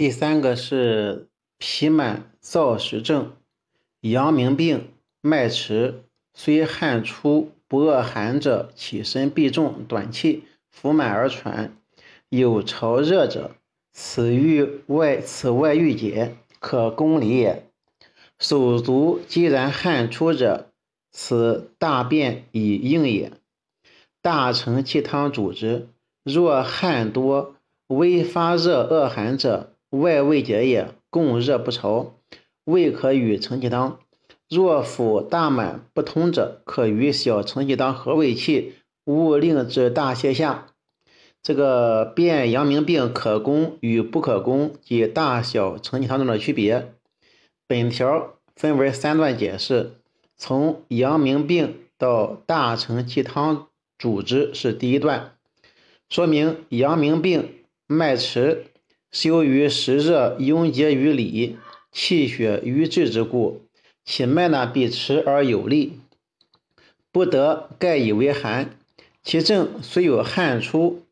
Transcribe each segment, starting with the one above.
第三个是脾满燥实症，阳明病，脉迟，虽汗出不恶寒者，起身必重，短气，腹满而喘，有潮热者，此欲外此外郁结，可攻里也。手足既然汗出者，此大便已硬也。大承气汤主之。若汗多，微发热恶寒者，外味结也，供热不潮，未可与承气汤。若腹大满不通者，可与小承气汤合胃气，勿令至大泻下。这个辨阳明病可攻与不可攻及大小承气汤中的区别。本条分为三段解释，从阳明病到大承气汤主之是第一段，说明阳明病脉迟。是由于湿热壅结于里，气血瘀滞之故，其脉呢必迟而有力，不得盖以为寒。其症虽有汗出，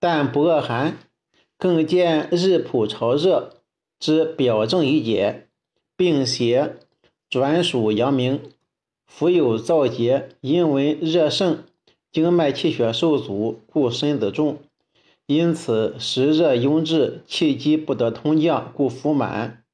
但不恶寒，更见日普潮热之表症已解，并邪转属阳明，腹有燥结，因为热盛，经脉气血受阻，故身子重。因此，实热壅滞，气机不得通降，故腹满、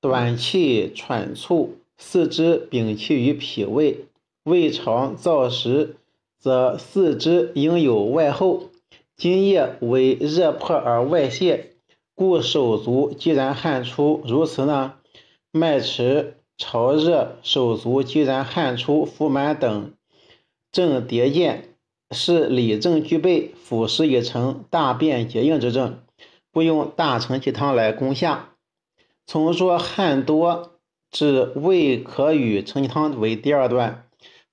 短气、喘促，四肢禀气于脾胃，胃肠燥实，则四肢应有外厚，津液为热迫而外泄，故手足既然汗出，如此呢？脉迟、潮热、手足既然汗出、腹满等症迭见。是里症具备，腹实已成，大便结硬之症，不用大承气汤来攻下。从说汗多至未可与承气汤为第二段，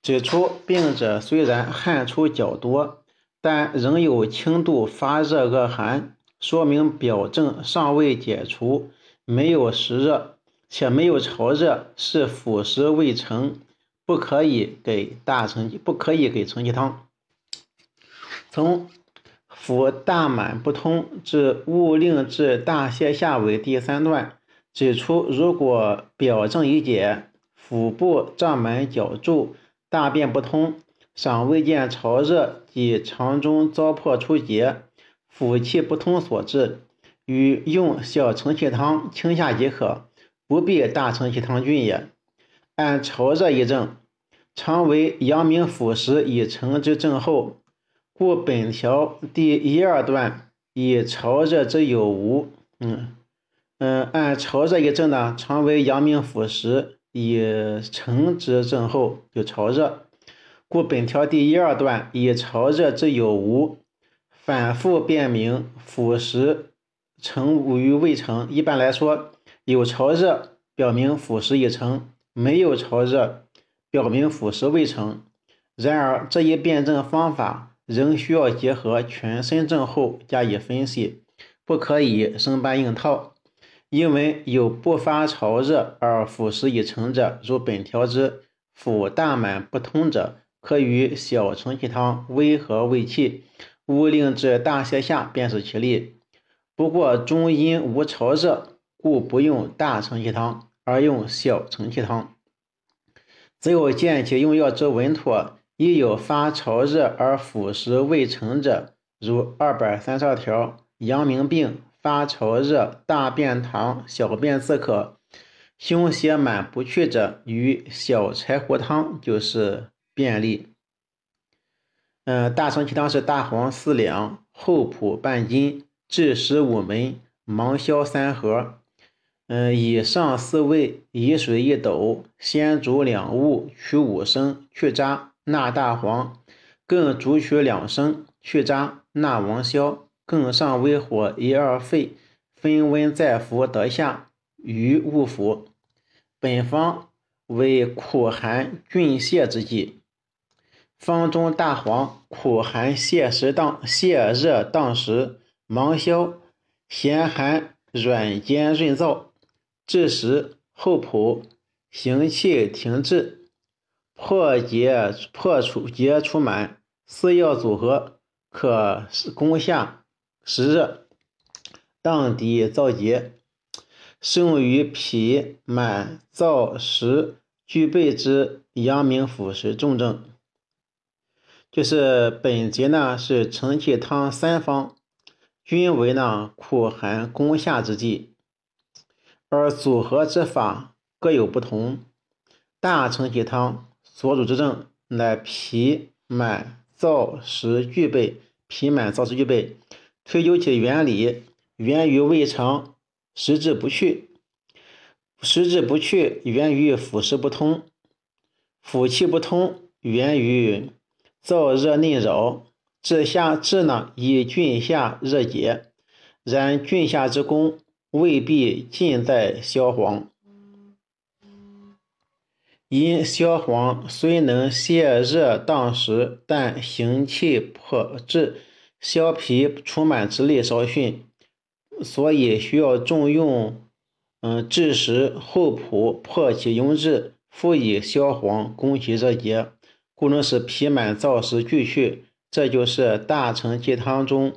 指出病者虽然汗出较多，但仍有轻度发热恶寒，说明表症尚未解除，没有实热，且没有潮热，是腹实未成，不可以给大承，不可以给承气汤。从腹大满不通至勿令至大泻下为第三段，指出如果表症已解，腹部胀满绞住，大便不通，尚未见潮热及肠中糟粕出结，腹气不通所致，与用小承气汤清下即可，不必大承气汤菌也。按潮热一症，常为阳明腑实已成之症候。故本条第一二段以潮热之有无，嗯嗯，按潮热一症呢，常为阳明腑实已成之症候，就潮热。故本条第一二段以潮热之有无，反复辨明腑实成与未成。一般来说，有潮热表明腑实已成，没有潮热表明腑实未成。然而这一辨证方法。仍需要结合全身症候加以分析，不可以生搬硬套。因为有不发潮热而腹实已成者，如本条之腹大满不通者，可与小承气汤微和胃气，勿令至大泻下，便是其例。不过中阴无潮热，故不用大承气汤，而用小承气汤。只有见其用药之稳妥。亦有发潮热而腐蚀未成者，如二百三十二条，阳明病发潮热，大便溏，小便自可，胸胁满不去者，与小柴胡汤就是便利。嗯，大承气汤是大黄四两，厚朴半斤，枳实五枚，芒硝三盒。嗯，以上四味，以水一斗，先煮两物，取五升，去渣。纳大黄，更煮取两升，去渣；纳王硝，更上微火一二沸，分温再服，得下。余勿服。本方为苦寒峻泻之剂。方中大黄苦寒泻实当，泻热当时；芒硝咸寒软坚润燥，治时厚朴，行气停滞。破结破除结除满，四药组合可攻下实热。荡涤燥结，适用于脾满燥实具备之阳明腑实重症。就是本节呢是承气汤三方，均为呢苦寒攻下之剂，而组合之法各有不同。大承气汤所主之症乃脾满燥实具备，脾满燥实具备。推究其原理，源于胃肠食滞不去，食滞不去源于腑实不通，腑气不通源于燥热内扰。治下治呢以菌下热解，然菌下之功未必尽在消黄。因消黄虽能泻热荡实，但行气迫滞。消脾除满之力稍逊，所以需要重用嗯枳实、厚朴破其壅滞，复以消黄攻其热结，故能使脾满燥实俱去。这就是大承气汤中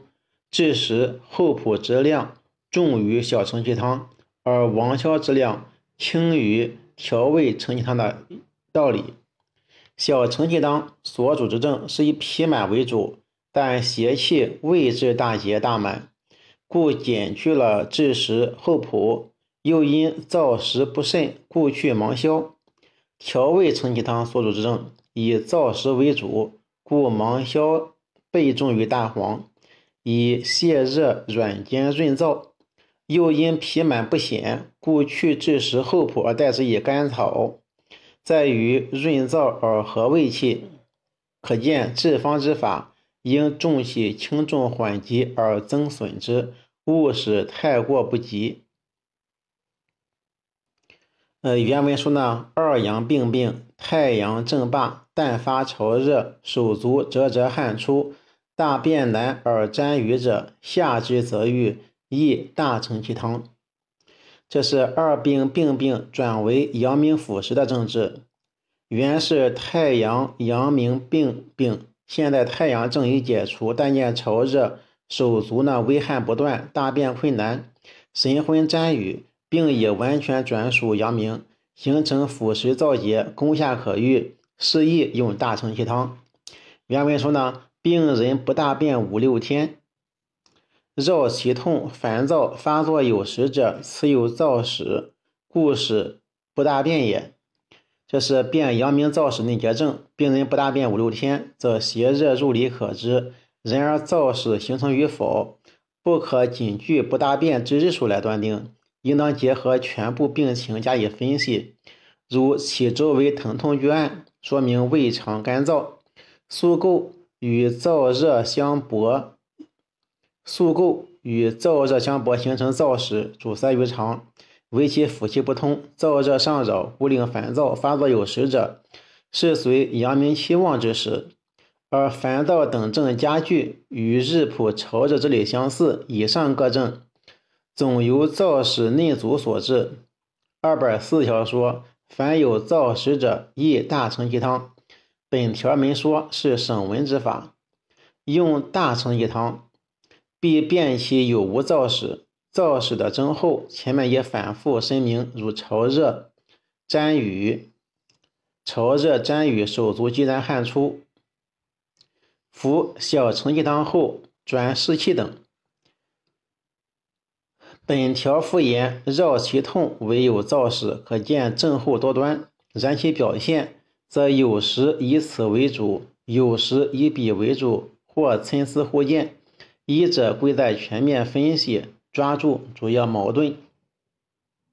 枳实、厚朴之量重于小承气汤，而王消之量轻于调味承气汤的道理。小承气汤所主之症是以脾满为主。但邪气未至大结大满，故减去了枳实、厚朴；又因燥食不甚，故去芒硝。调味承气汤所主之症，以燥食为主，故芒硝倍重于大黄，以泻热软坚润燥；又因脾满不显，故去枳实、厚朴而代之以甘草，在于润燥而和胃气。可见治方之法。应重其轻重缓急而增损之，勿使太过不及。呃，原文说呢，二阳并病，太阳正罢，但发潮热，手足折折汗出，大便难而沾瘀者，下之则愈，益大承气汤。这是二病并病转为阳明腑实的症治，原是太阳阳明并病。现在太阳正已解除，但见潮热，手足呢微汗不断，大便困难，神昏沾雨，并已完全转属阳明，形成腑实燥结，攻下可愈，适宜用大承气汤。原文说呢，病人不大便五六天，绕其痛，烦躁发作有时者，此有燥使，故使不大便也。这是辨阳明燥实内结症，病人不大便五六天，则邪热入里可知。然而燥实形成与否，不可仅据不大便之日数来断定，应当结合全部病情加以分析。如其周围疼痛具按，说明胃肠干燥；宿垢与燥热相搏，宿垢与燥热相搏形成燥实，阻塞于肠。为其腑气不通，燥热上扰，故令烦躁发作有时者，是随阳明气旺之时；而烦躁等症加剧，与日仆潮热之类相似。以上各症，总由燥实内阻所致。二百四条说，凡有燥实者，宜大承气汤。本条没说是省文之法，用大承气汤，必辨其有无燥史。燥史的增厚，前面也反复声明，如潮热沾雨，潮热沾雨，手足肌然汗出。服小承气汤后转湿气等。本条复言绕其痛为有燥使，可见症候多端。然其表现，则有时以此为主，有时以彼为主，或参差互见。一者贵在全面分析。抓住主要矛盾。